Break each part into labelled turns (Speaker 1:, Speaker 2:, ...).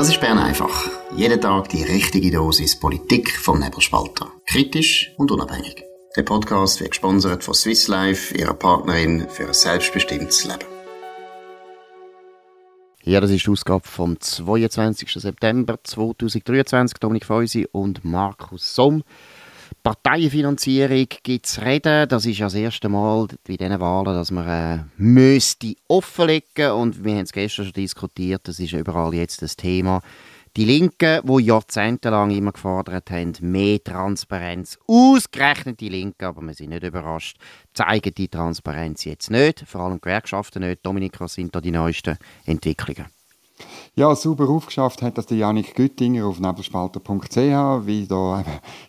Speaker 1: Das ist Bern einfach. Jeden Tag die richtige Dosis Politik vom Nebelspalter. Kritisch und unabhängig. Der Podcast wird gesponsert von Swiss Life, ihrer Partnerin für ein selbstbestimmtes Leben.
Speaker 2: Ja, das ist die Ausgabe vom 22. September 2023. Dominik Feusi und Markus Somm. Parteienfinanzierung gibt es reden. Das ist ja das erste Mal bei diesen Wahlen, dass man äh, müsste offenlegen und wir haben es gestern schon diskutiert, das ist überall jetzt das Thema. Die Linken, die jahrzehntelang immer gefordert haben, mehr Transparenz, ausgerechnet die Linken, aber wir sind nicht überrascht, zeigen die Transparenz jetzt nicht, vor allem Gewerkschaften nicht. Dominik, was sind da die neuesten Entwicklungen?
Speaker 3: Ja, super aufgeschafft hat das der Janik Güttinger auf nebelspalter.ch, wie da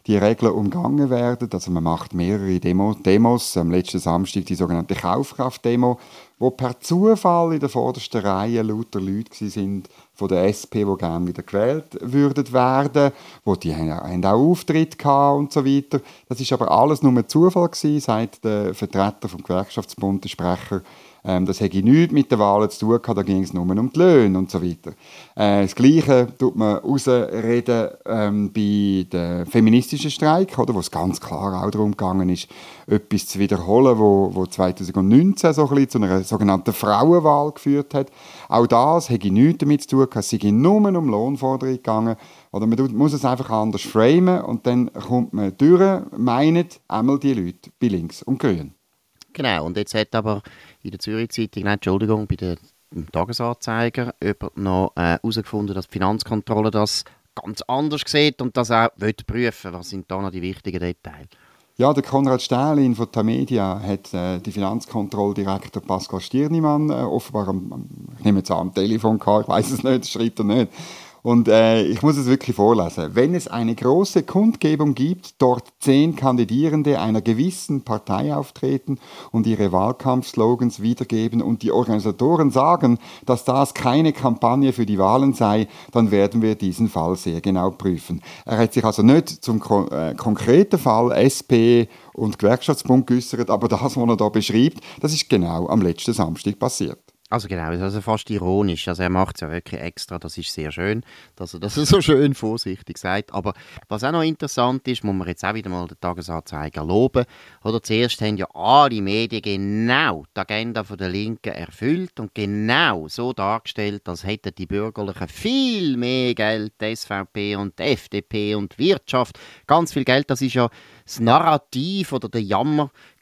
Speaker 3: die Regeln umgangen werden. Also man macht mehrere Demo Demos. Am letzten Samstag die sogenannte Kaufkraft-Demo, wo per Zufall in der vordersten Reihe lauter Leute sind von der SP, die gerne wieder gewählt würden werden, wo die haben auch Auftritt gehabt und so weiter. Das ist aber alles nur ein Zufall gewesen, sagt der Vertreter vom Gewerkschaftsbund, der Sprecher ähm, das hätte nichts mit den Wahlen zu tun gehabt, da ging es nur um die Löhne und so weiter. Äh, das Gleiche tut man rausreden ähm, bei dem feministischen Streik, oder, wo es ganz klar auch darum gegangen ist, etwas zu wiederholen, wo, wo 2019 so ein bisschen zu einer sogenannten Frauenwahl geführt hat. Auch das hätte nichts damit zu tun gehabt, es sei nur um Lohnforderungen gegangen. Oder man muss es einfach anders framen und dann kommt man durch, meinen einmal die Leute bei links und grün.
Speaker 2: Genau, und jetzt hat aber in der Zürich Zeitung, nein, Entschuldigung, bei der Tagesanzeiger noch äh, herausgefunden, äh, dass die Finanzkontrolle das ganz anders sieht und das auch prüfen Was sind da noch die wichtigen Details?
Speaker 3: Ja, der Konrad Stählin von Tamedia hat äh, die Finanzkontrolldirektor Pascal Stirnimann äh, offenbar am, ich nehme jetzt am Telefon gehabt, ich weiß es nicht, schreibt er nicht und äh, ich muss es wirklich vorlesen. Wenn es eine große Kundgebung gibt, dort zehn Kandidierende einer gewissen Partei auftreten und ihre Wahlkampfslogans wiedergeben und die Organisatoren sagen, dass das keine Kampagne für die Wahlen sei, dann werden wir diesen Fall sehr genau prüfen. Er hat sich also nicht zum äh, konkreten Fall SP und Gewerkschaftsbund geäußert, aber das, was er da beschreibt, das ist genau am letzten Samstag passiert.
Speaker 2: Also genau, also fast ironisch. Also er macht es ja wirklich extra, das ist sehr schön, dass er das so schön vorsichtig sagt. Aber was auch noch interessant ist, muss man jetzt auch wieder mal den Tagesanzeiger loben. Oder zuerst haben ja alle Medien genau die Agenda der Linken erfüllt und genau so dargestellt, als hätten die Bürgerlichen viel mehr Geld, die SVP und die FDP und die Wirtschaft, ganz viel Geld. Das ist ja das Narrativ oder der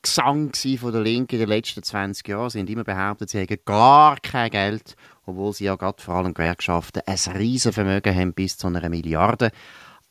Speaker 2: Jammergesang von der Linken in den letzten 20 Jahren. Sie haben immer behauptet, sie hätten gar kein Geld, obwohl sie ja gerade vor allem Gewerkschaften ein Riesenvermögen haben bis zu einer Milliarde.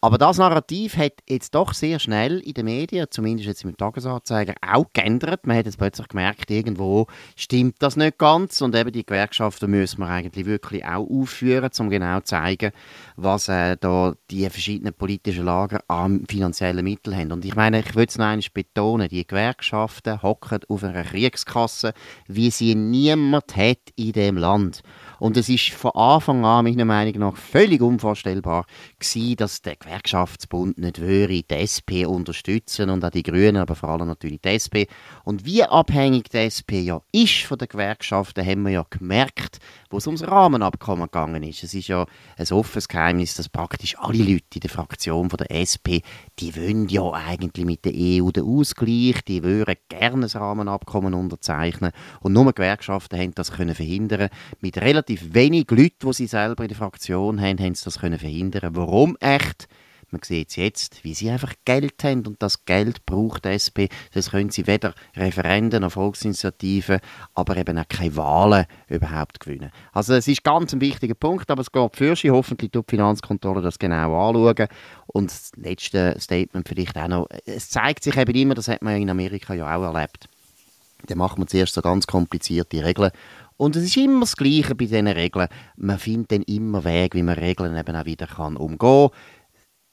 Speaker 2: Aber das Narrativ hat jetzt doch sehr schnell in den Medien, zumindest jetzt im Tagesanzeiger, auch geändert. Man hat jetzt plötzlich gemerkt, irgendwo stimmt das nicht ganz und eben die Gewerkschaften müssen wir eigentlich wirklich auch aufführen, um genau zu zeigen, was äh, da die verschiedenen politischen Lager an finanziellen Mitteln haben. Und ich meine, ich würde es noch einmal betonen, die Gewerkschaften hocken auf einer Kriegskasse, wie sie niemand hat in dem Land. Und es ist von Anfang an, meiner Meinung nach, völlig unvorstellbar gewesen, dass der Gewerkschaftsbund nicht würde die SP unterstützen und auch die Grünen, aber vor allem natürlich die SP. Und wie abhängig die SP ja ist von den Gewerkschaften, haben wir ja gemerkt, wo es ums Rahmenabkommen gegangen ist. Es ist ja ein offenes Geheimnis, dass praktisch alle Leute in der Fraktion von der SP, die wollen ja eigentlich mit der EU den Ausgleich, die würden gerne ein Rahmenabkommen unterzeichnen und nur Gewerkschaften haben das können verhindern. Mit relativ wenig Leuten, die sie selber in der Fraktion haben, haben sie das können verhindern. Warum echt? Man sieht es jetzt, wie sie einfach Geld haben und das Geld braucht die SP. Das können sie weder Referenden noch Volksinitiativen, aber eben auch keine Wahlen überhaupt gewinnen. Also es ist ganz ein wichtiger Punkt, aber es geht für sie. Hoffentlich tut die Finanzkontrolle das genau anschauen. Und das letzte Statement vielleicht auch noch. Es zeigt sich eben immer, das hat man in Amerika ja auch erlebt. Da macht man zuerst so ganz komplizierte Regeln und es ist immer das Gleiche bei diesen Regeln. Man findet dann immer Wege, wie man Regeln eben auch wieder kann umgehen kann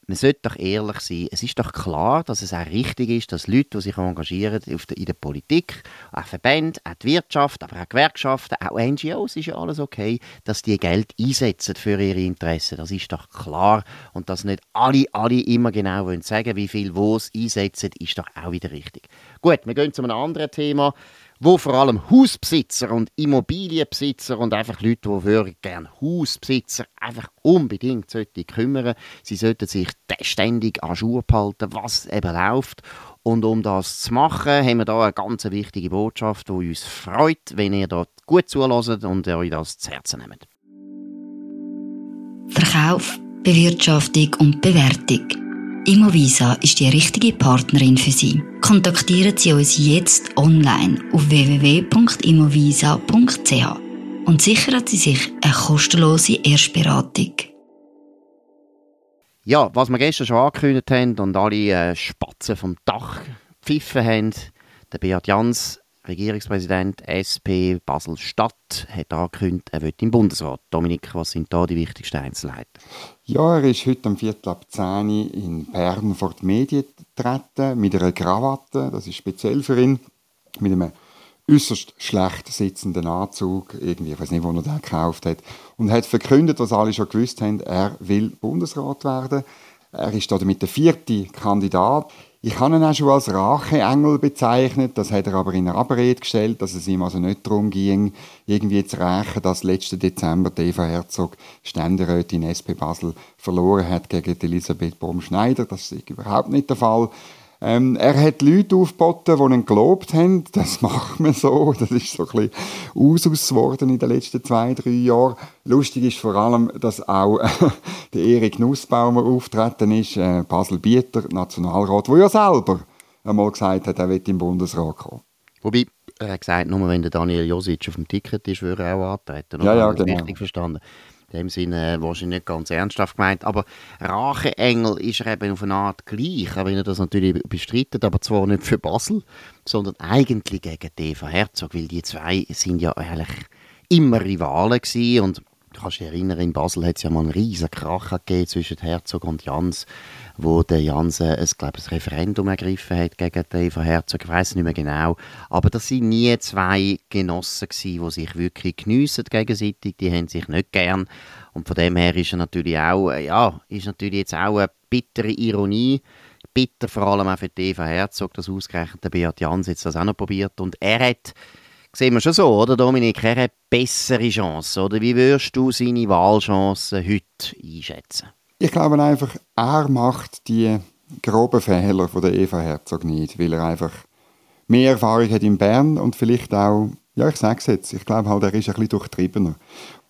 Speaker 2: man sollte doch ehrlich sein. Es ist doch klar, dass es auch richtig ist, dass Leute, die sich engagieren in der Politik, auch Verbände, auch die Wirtschaft, aber auch Gewerkschaften, auch NGOs, ist ja alles okay, dass die Geld einsetzen für ihre Interessen. Das ist doch klar. Und dass nicht alle, alle immer genau wollen sagen, wie viel wo es einsetzen, ist doch auch wieder richtig. Gut, wir gehen zu einem anderen Thema wo vor allem Hausbesitzer und Immobilienbesitzer und einfach Leute, die gerne Hausbesitzer einfach unbedingt sollten kümmern. Sie sollten sich ständig an Schuhe behalten, was eben läuft. Und um das zu machen, haben wir da eine ganz wichtige Botschaft, die uns freut, wenn ihr dort gut zulässt und euch das zu Herzen nehmt.
Speaker 4: Verkauf, Bewirtschaftung und Bewertung. Immovisa ist die richtige Partnerin für Sie. Kontaktieren Sie uns jetzt online auf www.immovisa.ch und sichern Sie sich eine kostenlose Erstberatung.
Speaker 2: Ja, was wir gestern schon angekündigt haben und alle äh, Spatzen vom Dach gepfiffen haben, der Beat Jans Regierungspräsident SP Basel-Stadt hat angekündigt, er wird im Bundesrat. Dominik, was sind da die wichtigsten Einzelheiten?
Speaker 3: Ja, er ist heute am Viertel ab 10 Uhr in Bern vor die Medien getreten, mit einer Krawatte, das ist speziell für ihn, mit einem äußerst schlecht sitzenden Anzug, irgendwie, ich weiß nicht, wo er den gekauft hat, und hat verkündet, was alle schon gewusst haben, er will Bundesrat werden. Er ist damit der vierte Kandidat. Ich habe ihn auch schon als Racheengel bezeichnet, das hat er aber in einer Abrede gestellt, dass es ihm also nicht darum ging, irgendwie zu rächen, dass letzten Dezember Eva Herzog Ständerätin SP Basel verloren hat gegen Elisabeth Baum-Schneider. Das ist überhaupt nicht der Fall. Ähm, er hat Leute aufgeboten, die ihn gelobt haben. Das macht man so. Das ist so ein bisschen Usus geworden in den letzten zwei, drei Jahren. Lustig ist vor allem, dass auch äh, der Erik Nussbaumer auftreten ist, äh, Basel-Bieter, Nationalrat, der ja selber einmal gesagt hat, er wird im Bundesrat kommen.
Speaker 2: Wobei, er hat gesagt, nur wenn der Daniel Josic auf dem Ticket ist, würde er auch antreten.
Speaker 3: Ja, ja, genau.
Speaker 2: richtig verstanden in dem Sinne äh, wahrscheinlich nicht ganz ernsthaft gemeint. Aber Racheengel ist er eben auf eine Art gleich, auch wenn er das natürlich bestreitet, aber zwar nicht für Basel, sondern eigentlich gegen Eva Herzog, weil die zwei sind ja eigentlich immer Rivalen gewesen und kannst dich erinnern, in Basel hat es ja mal einen riesen Krach gegeben zwischen Herzog und Jans, wo der Jans äh, ein, glaube ein Referendum ergriffen hat gegen Eva Herzog. Ich weiß nicht mehr genau. Aber das sind nie zwei Genossen gewesen, die sich wirklich geniessen gegenseitig. Die haben sich nicht gern. Und von dem her ist er natürlich auch, äh, ja, ist natürlich jetzt auch eine bittere Ironie. Bitter vor allem auch für Eva Herzog, dass ausgerechnet der Beat Jans jetzt das auch noch probiert. Und er hat sehen wir schon so, oder Dominik? Er hat bessere Chancen. Oder wie würdest du seine Wahlchancen heute einschätzen?
Speaker 3: Ich glaube einfach, er macht die groben Fehler von der Eva Herzog nicht, weil er einfach mehr Erfahrung hat in Bern und vielleicht auch, ja, ich sage es jetzt, ich glaube halt, er ist ein bisschen durchtriebener.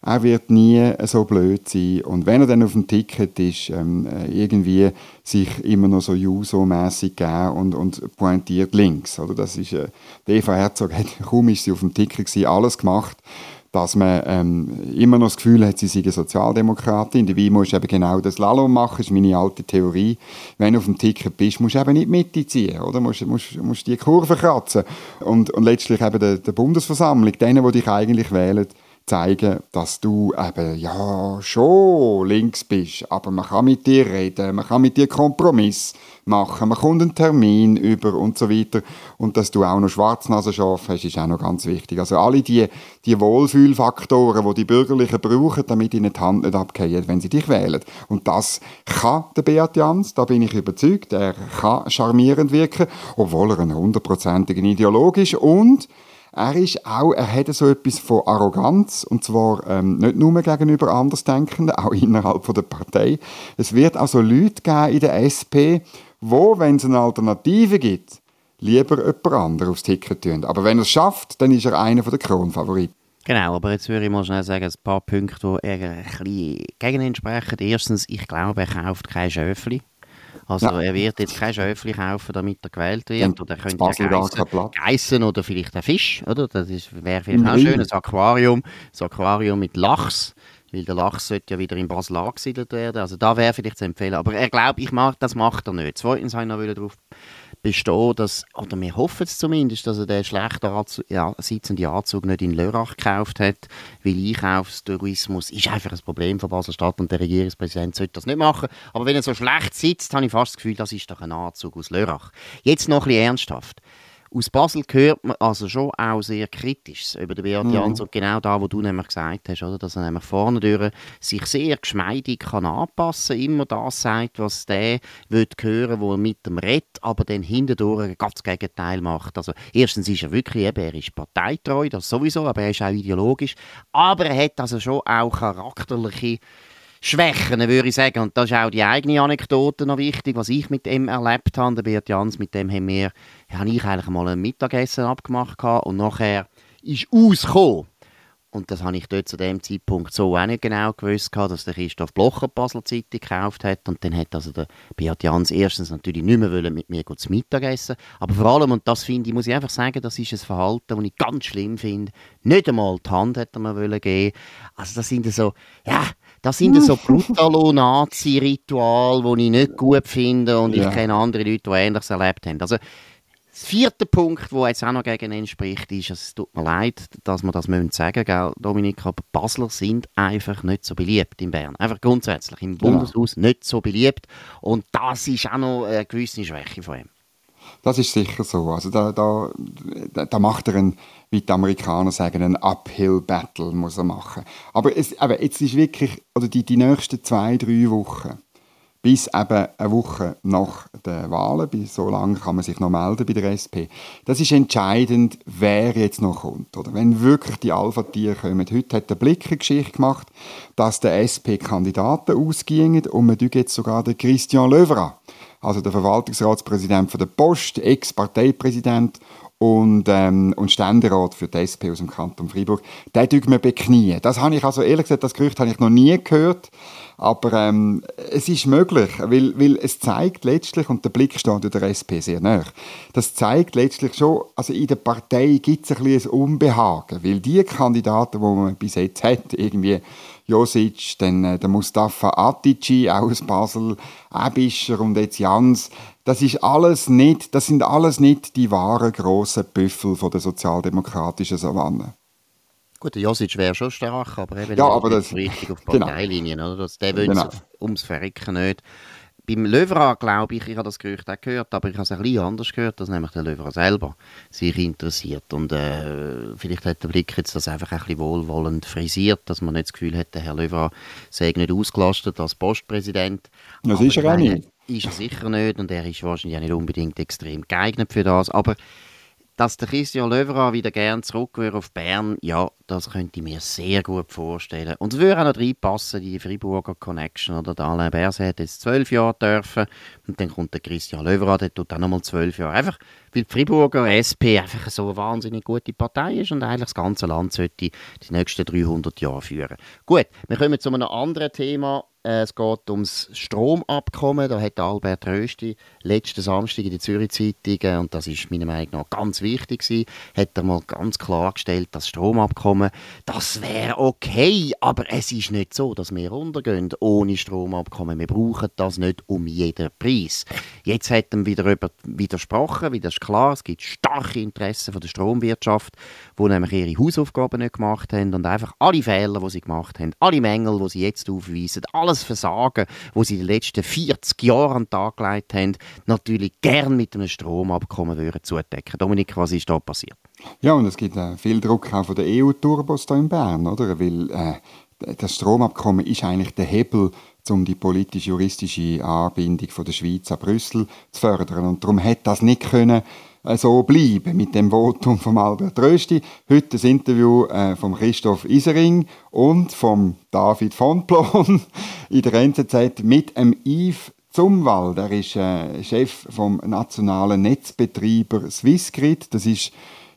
Speaker 3: Er wird nie so blöd sein. Und wenn er dann auf dem Ticket ist, ähm, äh, irgendwie sich immer noch so Juso-mässig geben und, und pointiert links. Oder? Das ist, äh, Eva Herzog hat, kaum ist sie auf dem Ticket gewesen, alles gemacht, dass man ähm, immer noch das Gefühl hat, sie sei eine Sozialdemokratin. Dabei musst du eben genau das Lalom machen, das ist meine alte Theorie. Wenn du auf dem Ticket bist, musst du eben nicht Mitte ziehen, oder? Musst, musst, musst die Kurve kratzen. Und, und letztlich eben der, der Bundesversammlung, denen, die dich eigentlich wählen, zeigen, dass du eben ja schon links bist, aber man kann mit dir reden, man kann mit dir Kompromiss machen, man kommt einen Termin über und so weiter und dass du auch noch Schwarznasenschaf hast, ist auch noch ganz wichtig. Also alle die, die Wohlfühlfaktoren, die die Bürgerlichen brauchen, damit ihnen die Hand nicht abgehen, wenn sie dich wählen. Und das kann der Beat Jans, da bin ich überzeugt, er kann charmierend wirken, obwohl er ein hundertprozentiger Ideologe ist und er ist auch, er hat so etwas von Arroganz, und zwar ähm, nicht nur gegenüber Andersdenkenden, auch innerhalb von der Partei. Es wird also Leute geben in der SP, wo, wenn es eine Alternative gibt, lieber jemand anderes aufs Ticket tun. Aber wenn er es schafft, dann ist er einer der Kronfavoriten.
Speaker 2: Genau, aber jetzt würde ich mal schnell sagen, ein paar Punkte, die ein bisschen gegen ihn sprechen. Erstens, ich glaube, er kauft kein Schöfli. Also ja. er wird jetzt kein Schöfli kaufen, damit er gewählt wird. Ja, oder er könnte ja geissen, oder vielleicht ein Fisch. Oder? Das wäre vielleicht mhm. auch schön, ein Aquarium, ein Aquarium mit Lachs. Weil der Lachs sollte ja wieder in Basel angesiedelt werden. Also da wäre vielleicht zu empfehlen. Aber er glaubt, ich mag, das macht er nicht. Zweitens habe ich noch darauf bestehen, dass, oder wir hoffen es zumindest, dass er den schlechten Anzug, ja, sitzenden Anzug nicht in Lörrach gekauft hat, weil Einkaufstourismus ist einfach ein Problem von Basel-Stadt und der Regierungspräsident sollte das nicht machen. Aber wenn er so schlecht sitzt, habe ich fast das Gefühl, das ist doch ein Anzug aus Lörrach. Jetzt noch ein bisschen ernsthaft. Aus Basel hört man also schon auch sehr kritisch über den Beat mhm. Jans und genau da, wo du nämlich gesagt hast, oder, dass er nämlich vorne durch sich sehr geschmeidig kann anpassen, immer das sagt, was der will hören, wo er mit dem redet, aber dann hintendurch ein ganz Gegenteil macht. Also erstens ist er wirklich, eben, er ist parteitreu, das sowieso, aber er ist auch ideologisch, aber er hat also schon auch charakterliche Schwächen, würde ich sagen. Und das ist auch die eigene Anekdote noch wichtig, was ich mit ihm erlebt habe. Der Beat Jans, mit dem haben wir, habe ich eigentlich mal ein Mittagessen abgemacht und nachher ist ausgekommen. Und das habe ich dort zu dem Zeitpunkt so auch nicht genau gewusst, dass der Christoph Blocher die Basel Zeitung gekauft hat. Und dann hat also der Beat Jans erstens natürlich nicht mehr mit mir zu Mittagessen Aber vor allem, und das finde ich, muss ich einfach sagen, das ist ein Verhalten, das ich ganz schlimm finde. Nicht einmal die Hand hätte man wollen geben. Also das sind so, ja, das sind so Brutalo-Nazi-Rituale, die ich nicht gut finde und ja. ich kenne andere Leute, die Ähnliches erlebt haben. Also, das vierte Punkt, der jetzt auch noch gegen ihn spricht, ist, es tut mir leid, dass wir das sagen müssen, gell, Dominik, aber Basler sind einfach nicht so beliebt in Bern. Einfach grundsätzlich im Bundeshaus ja. nicht so beliebt und das ist auch noch eine gewisse Schwäche von ihm.
Speaker 3: Das ist sicher so. Also da, da, da macht er einen, wie die Amerikaner sagen, einen Uphill Battle muss er machen. Aber, es, aber jetzt ist wirklich, oder die, die nächsten zwei, drei Wochen, bis eben eine Woche nach den Wahlen, so lange kann man sich noch melden bei der SP. Das ist entscheidend, wer jetzt noch kommt. Oder wenn wirklich die Alpha-Tiere kommen. Heute hat der Blick eine Geschichte gemacht, dass der SP Kandidaten ausgingen und man jetzt sogar den Christian Löwera also der Verwaltungsratspräsident von der Post, Ex-Parteipräsident und, ähm, und Ständerat für die SP aus dem Kanton Freiburg, der tut mir beknien. Das habe ich also, ehrlich gesagt, das Gerücht habe ich noch nie gehört, aber ähm, es ist möglich, weil, weil es zeigt letztlich, und der Blick steht der SP sehr nah, das zeigt letztlich schon, also in der Partei gibt es ein bisschen ein Unbehagen, weil die Kandidaten, die man bis jetzt hat, irgendwie Josic, dann äh, der Mustafa Atici aus Basel, Ebischer und jetzt Jans. Das ist alles nicht, das sind alles nicht die wahren grossen Büffel von der sozialdemokratischen Savanne.
Speaker 2: Gut, der Josic wäre schon stark, aber eben
Speaker 3: ja, aber das,
Speaker 2: richtig auf. Parteilinien. Genau. Oder? Das, der will genau. ums Verrecken nicht. Beim Löwra glaube ich, ich habe das Gerücht auch gehört, aber ich habe es ein bisschen anders gehört, dass nämlich der Löwra selber sich interessiert. Und äh, vielleicht hat der Blick jetzt das einfach ein bisschen wohlwollend frisiert, dass man nicht das Gefühl hat, der Herr Löwra sei nicht ausgelastet als Postpräsident.
Speaker 3: Das aber ist er auch nicht.
Speaker 2: Ist er sicher nicht und er ist wahrscheinlich auch nicht unbedingt extrem geeignet für das. Aber dass der Christian Löwera wieder gern zurück wäre auf Bern, ja, das könnte ich mir sehr gut vorstellen. Und es würde auch noch reinpassen, die Freiburger Connection. Oder der Alain Berset hat jetzt zwölf Jahre dürfen und dann kommt der Christian Löwera, der tut auch nochmal zwölf Jahre. Einfach, weil die Freiburger SP einfach so eine wahnsinnig gute Partei ist und eigentlich das ganze Land sollte die nächsten 300 Jahre führen. Gut, wir kommen zu einem anderen Thema es geht ums Stromabkommen. Da hat Albert Rösti letzten Samstag in der Zürich Zeitung, äh, und das ist meiner Meinung nach ganz wichtig gewesen, hat er mal ganz klargestellt, das Stromabkommen, das wäre okay, aber es ist nicht so, dass wir untergehen ohne Stromabkommen. Wir brauchen das nicht um jeden Preis. Jetzt hat er wieder widersprochen, wie das ist klar, es gibt starke Interessen von der Stromwirtschaft, die nämlich ihre Hausaufgaben nicht gemacht haben und einfach alle Fehler, die sie gemacht haben, alle Mängel, die sie jetzt aufweisen, alles das Versagen, das sie in den letzten 40 Jahren an den Tag gelegt haben, natürlich gern mit einem Stromabkommen würden zudecken. Dominik, was ist da passiert?
Speaker 3: Ja, und es gibt äh, viel Druck auch von der EU-Turbos hier in Bern, oder? Weil äh, das Stromabkommen ist eigentlich der Hebel um die politisch-juristische Anbindung von der Schweiz an Brüssel zu fördern. Und darum hätte das nicht können so bleiben mit dem Votum von Albert Rösti. Heute das Interview äh, von Christoph Isering und von David von Plon in der NZZ mit dem Yves Zumwald. Er ist äh, Chef vom nationalen Netzbetreiber Swissgrid. Das ist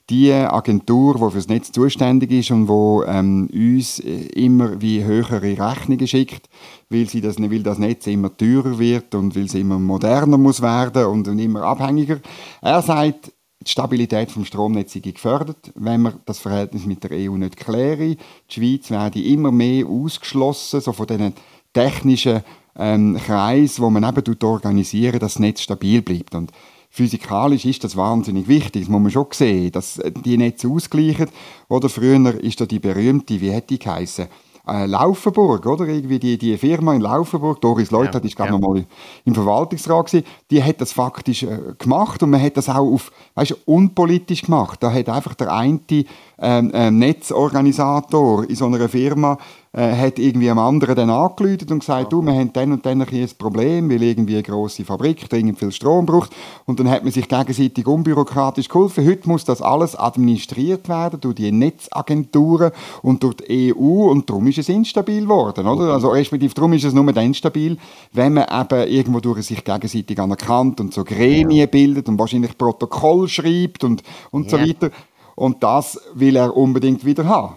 Speaker 3: die Agentur, die für das Netz zuständig ist und wo ähm, uns äh, immer wie höhere Rechnungen schickt, weil, sie das, weil das Netz immer teurer wird und weil es immer moderner muss werden und, immer abhängiger. Er sagt, die Stabilität des Stromnetzes sei gefördert, wenn man das Verhältnis mit der EU nicht kläre. Die Schweiz werde immer mehr ausgeschlossen, so von diesen technischen ähm, Kreisen, wo man eben organisieren, dass das Netz stabil bleibt. Und physikalisch ist das wahnsinnig wichtig. Das muss man schon sehen, dass die Netze ausgleichen. Oder früher ist da die berühmte, wie hätte die geheißen, äh, Laufenburg, oder? Irgendwie die, die Firma in Laufenburg, Doris Leuthardt ja, ist gerade ja. noch mal im Verwaltungsrat gewesen, die hat das faktisch äh, gemacht und man hat das auch auf, weißt, unpolitisch gemacht. Da hat einfach der eine ähm, Netzorganisator in so einer Firma äh, hat irgendwie einem anderen dann angeläutet und gesagt, du, wir haben dann und dann ein, Problem, weil irgendwie eine grosse Fabrik dringend viel Strom braucht. Und dann hat man sich gegenseitig unbürokratisch geholfen. Heute muss das alles administriert werden durch die Netzagenturen und durch die EU und darum ist es instabil geworden, oder? Also respektive darum ist es nur dann stabil, wenn man eben irgendwo durch sich gegenseitig anerkannt und so Gremien bildet und wahrscheinlich Protokoll schreibt und, und yeah. so weiter. Und das will er unbedingt wieder haben.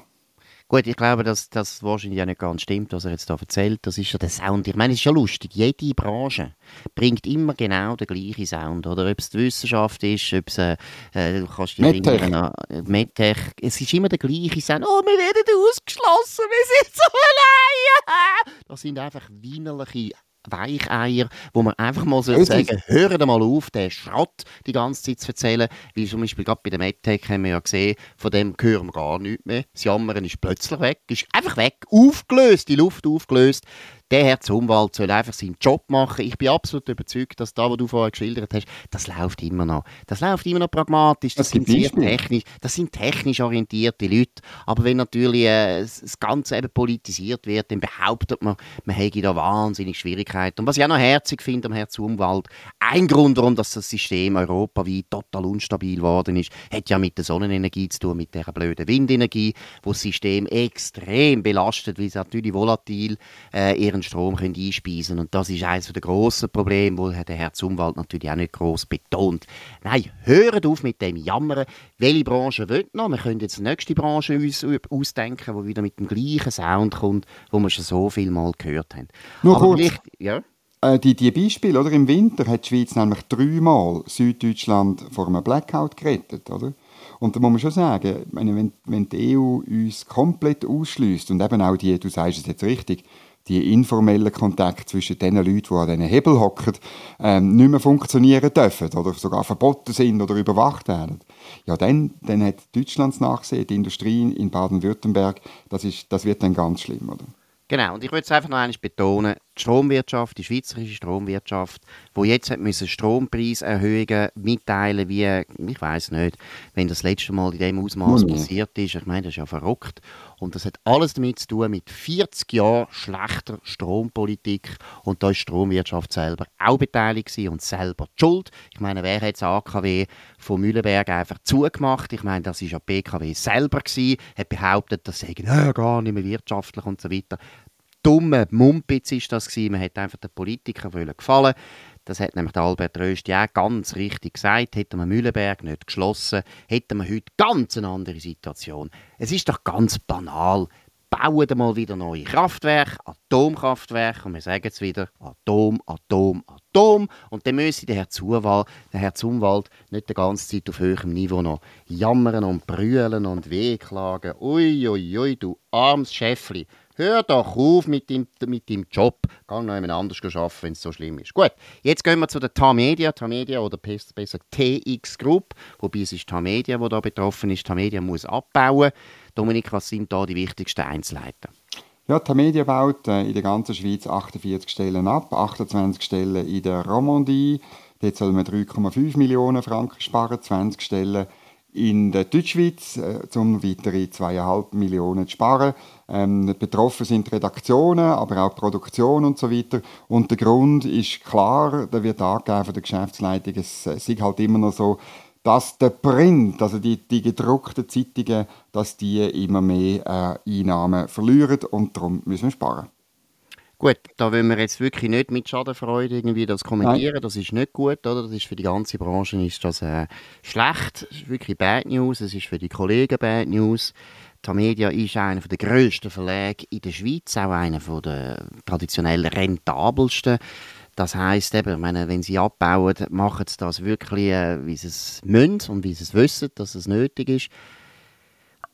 Speaker 2: Gut, ich glaube, dass das wahrscheinlich ja nicht ganz stimmt, was er jetzt da erzählt. Das ist ja der Sound. Ich meine, es ist ja lustig. Jede Branche bringt immer genau den gleichen Sound. Oder ob es die Wissenschaft ist, ob es, äh, äh du kannst dich
Speaker 3: Medtech.
Speaker 2: an Medtech. Es ist immer der gleiche Sound. Oh, wir werden ausgeschlossen, wir sind so allein. Das sind einfach weinerliche Weicheier, wo man einfach mal so sagen, hören mal auf, den Schrott die ganze Zeit zu erzählen, weil zum Beispiel gerade bei der MedTech haben wir ja gesehen, von dem hören wir gar nichts mehr. Das Jammern ist plötzlich weg, ist einfach weg, aufgelöst, die Luft aufgelöst der Herr Zumwald soll einfach seinen Job machen. Ich bin absolut überzeugt, dass da, was du vorher geschildert hast, das läuft immer noch. Das läuft immer noch pragmatisch. Das, das sind sehr technisch, das sind technisch orientierte Leute. Aber wenn natürlich äh, das Ganze eben politisiert wird, dann behauptet man, man hätte da wahnsinnig Schwierigkeiten. Und was ich auch noch herzig finde am Herrn Zumwald, ein Grund, warum das System europaweit total unstabil geworden ist, hat ja mit der Sonnenenergie zu tun, mit der blöden Windenergie, wo das System extrem belastet, weil es natürlich volatil äh, ihren den Strom können einspeisen Und das ist eines der grossen Probleme, wo der Herr Zumwald natürlich auch nicht gross betont. Nein, hört auf mit dem Jammern. Welche Branche will noch? Wir können jetzt die nächste Branche uns ausdenken, die wieder mit dem gleichen Sound kommt, wo wir schon so viel Mal gehört haben.
Speaker 3: Nur Aber kurz. Ja? Äh, die, die Beispiele, oder? Im Winter hat die Schweiz nämlich dreimal Süddeutschland vor einem Blackout gerettet, oder? Und da muss man schon sagen, wenn, wenn die EU uns komplett ausschließt und eben auch die, du sagst es jetzt richtig, die informellen Kontakte zwischen den Leuten, die an diesen Hebel hocken, ähm, nicht mehr funktionieren dürfen oder sogar verboten sind oder überwacht werden. Ja, dann, dann hat Deutschland nachgesehen, die Industrie in Baden-Württemberg, das, das wird dann ganz schlimm, oder?
Speaker 2: Genau, und ich würde es einfach noch einmal betonen, die Stromwirtschaft, die schweizerische Stromwirtschaft, wo jetzt hat müssen Strompreiserhöhungen mitteilen, wie, ich weiß nicht, wenn das letzte Mal in dem Ausmaß passiert ist, ich meine, das ist ja verrückt. Und das hat alles damit zu tun mit 40 Jahren schlechter Strompolitik und da ist die Stromwirtschaft selber auch beteiligt und selber die Schuld. Ich meine, wer hat das AKW von Mühlenberg einfach zugemacht? Ich meine, das ist ja BKW selber gewesen, hat behauptet, das sei äh, gar nicht mehr wirtschaftlich und so weiter. Dumme Mumpitz ist das gewesen. Man hat einfach den Politikern gefallen. Das hat nämlich der Albert Röst ja ganz richtig gesagt. Hätten wir Mühlenberg nicht geschlossen, hätten wir heute ganz eine andere Situation. Es ist doch ganz banal. Bauen wir mal wieder neue Kraftwerke, Atomkraftwerke, und wir sagen es wieder, Atom, Atom, Atom. Und dann müsse der Herr, Zuwald, der Herr Zumwald nicht die ganze Zeit auf höherem Niveau noch jammern und brüllen und wehklagen. Ui, ui, ui, du armes Schäffli. Hör doch auf mit deinem, mit deinem Job. Geh noch jemand anders arbeiten, wenn es so schlimm ist. Gut, jetzt gehen wir zu der Tamedia. Tamedia oder besser TX Group. Wobei es ist Tamedia, die da betroffen ist. Tamedia muss abbauen. Dominik, was sind da die wichtigsten Einzelheiten?
Speaker 3: Ja, Tamedia baut äh, in der ganzen Schweiz 48 Stellen ab, 28 Stellen in der Romandie. Dort soll man 3,5 Millionen Franken sparen, 20 Stellen in der Deutschschweiz, äh, um weitere 2,5 Millionen zu sparen. Ähm, betroffen sind Redaktionen, aber auch Produktion und so weiter. Und der Grund ist klar, da wird angegeben von der Geschäftsleitung, es äh, ist halt immer noch so, dass der Print, also die, die gedruckten Zeitungen, dass die immer mehr äh, Einnahmen verlieren und darum müssen wir sparen.
Speaker 2: Gut, da wollen wir jetzt wirklich nicht mit Schadenfreude irgendwie das kommentieren. Nein. Das ist nicht gut, oder? Das ist für die ganze Branche ist das äh, schlecht. Das ist wirklich Bad News. Es ist für die Kollegen Bad News. Tamedia ist einer der grössten Verlage in der Schweiz, auch einer der traditionell rentabelsten. Das heisst eben, meine, wenn sie abbauen, machen sie das wirklich, äh, wie sie es müssen und wie sie es wissen, dass es nötig ist.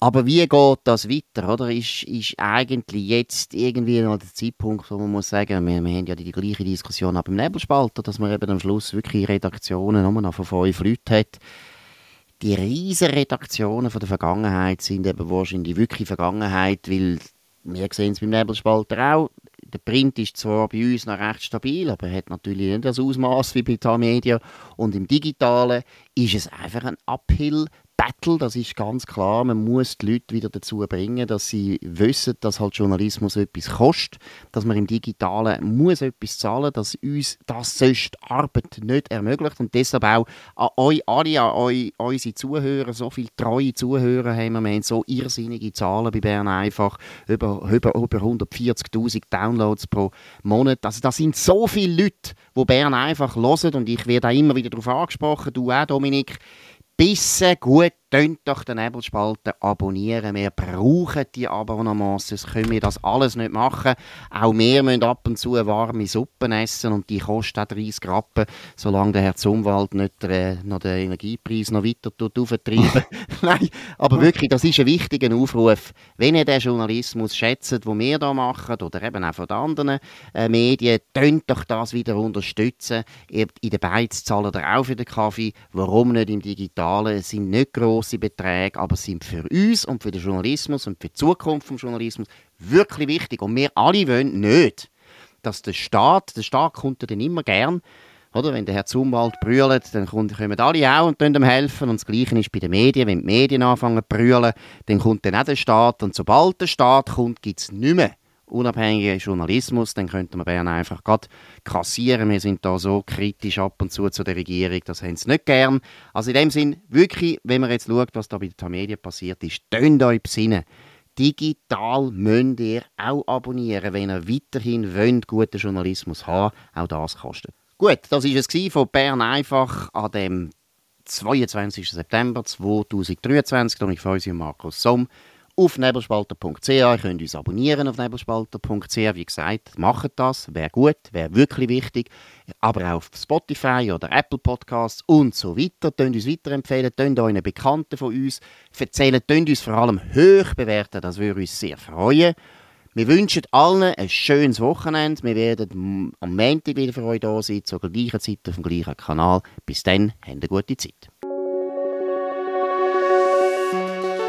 Speaker 2: Aber wie geht das weiter? Oder? Ist, ist eigentlich jetzt irgendwie noch der Zeitpunkt, wo man muss sagen, wir, wir haben ja die, die gleiche Diskussion auch beim Nebelspalter, dass man eben am Schluss wirklich Redaktionen nur noch von fünf Leuten hat. Die riesen Redaktionen von der Vergangenheit sind eben wahrscheinlich wirklich Vergangenheit, weil wir sehen es beim Nebelspalter auch, der Print ist zwar bei uns noch recht stabil, aber hat natürlich nicht das Ausmaß wie bei Tamedia. Und im Digitalen ist es einfach ein Uphill Battle, das ist ganz klar. Man muss die Leute wieder dazu bringen, dass sie wissen, dass halt Journalismus etwas kostet, dass man im Digitalen muss etwas zahlen, dass uns das sonst Arbeit nicht ermöglicht. Und deshalb auch an euch alle, an euch, unsere Zuhörer, so viele treue Zuhörer haben wir, wir haben so irrsinnige Zahlen bei Bern einfach, über, über, über 140'000 Downloads pro Monat. Also das sind so viele Leute, die Bern einfach hören. Und ich werde auch immer wieder darauf angesprochen, du auch Dominik, Bissen gut Tönt doch den Nebelspalter abonnieren. Wir brauchen die Abonnements, sonst können wir das alles nicht machen. Auch wir müssen ab und zu warme Suppen essen und die kosten auch 30 Rappen, solange der Herr Zumwald nicht äh, noch den Energiepreis noch weiter auftreiben Nein, aber wirklich, das ist ein wichtiger Aufruf. Wenn ihr den Journalismus schätzt, den wir hier machen, oder eben auch von den anderen äh, Medien, tönt doch das wieder unterstützen. In den Beiz zahlen ihr auch für den Kaffee. Warum nicht im Digitalen? Es sind nicht grosse Beträge, aber sind für uns und für den Journalismus und für die Zukunft des Journalismus wirklich wichtig. Und wir alle wollen nicht, dass der Staat, der Staat kommt dann immer gern, oder? Wenn der Herr Zumwald brüllt, dann kommen alle auch und ihm helfen. Und das Gleiche ist bei den Medien. Wenn die Medien anfangen zu brüllen, dann kommt dann auch der Staat. Und sobald der Staat kommt, gibt es nicht mehr unabhängigen Journalismus, dann könnte man Bern einfach gerade kassieren. Wir sind da so kritisch ab und zu zu der Regierung, das haben sie nicht gern. Also in dem Sinn, wirklich, wenn man jetzt schaut, was da bei den Medien passiert ist, tönt euch besinnen. Digital müsst ihr auch abonnieren, wenn ihr weiterhin wollt, guten Journalismus haben Auch das kostet. Gut, das war es von Bern einfach an dem 22. September 2023. Und ich freue mich, Markus Somm auf nebelspalter.ch. Ihr könnt uns abonnieren auf nebelspalter.ch. Wie gesagt, macht das, wäre gut, wäre wirklich wichtig. Aber auch auf Spotify oder Apple Podcasts und so weiter. Könnt uns weiterempfehlen, könnt euren Bekannten von uns erzählen, könnt uns vor allem hoch bewerten, das würde uns sehr freuen. Wir wünschen allen ein schönes Wochenende. Wir werden am Montag wieder für euch da sein, zur gleichen Zeit auf dem gleichen Kanal. Bis dann, habt eine gute Zeit.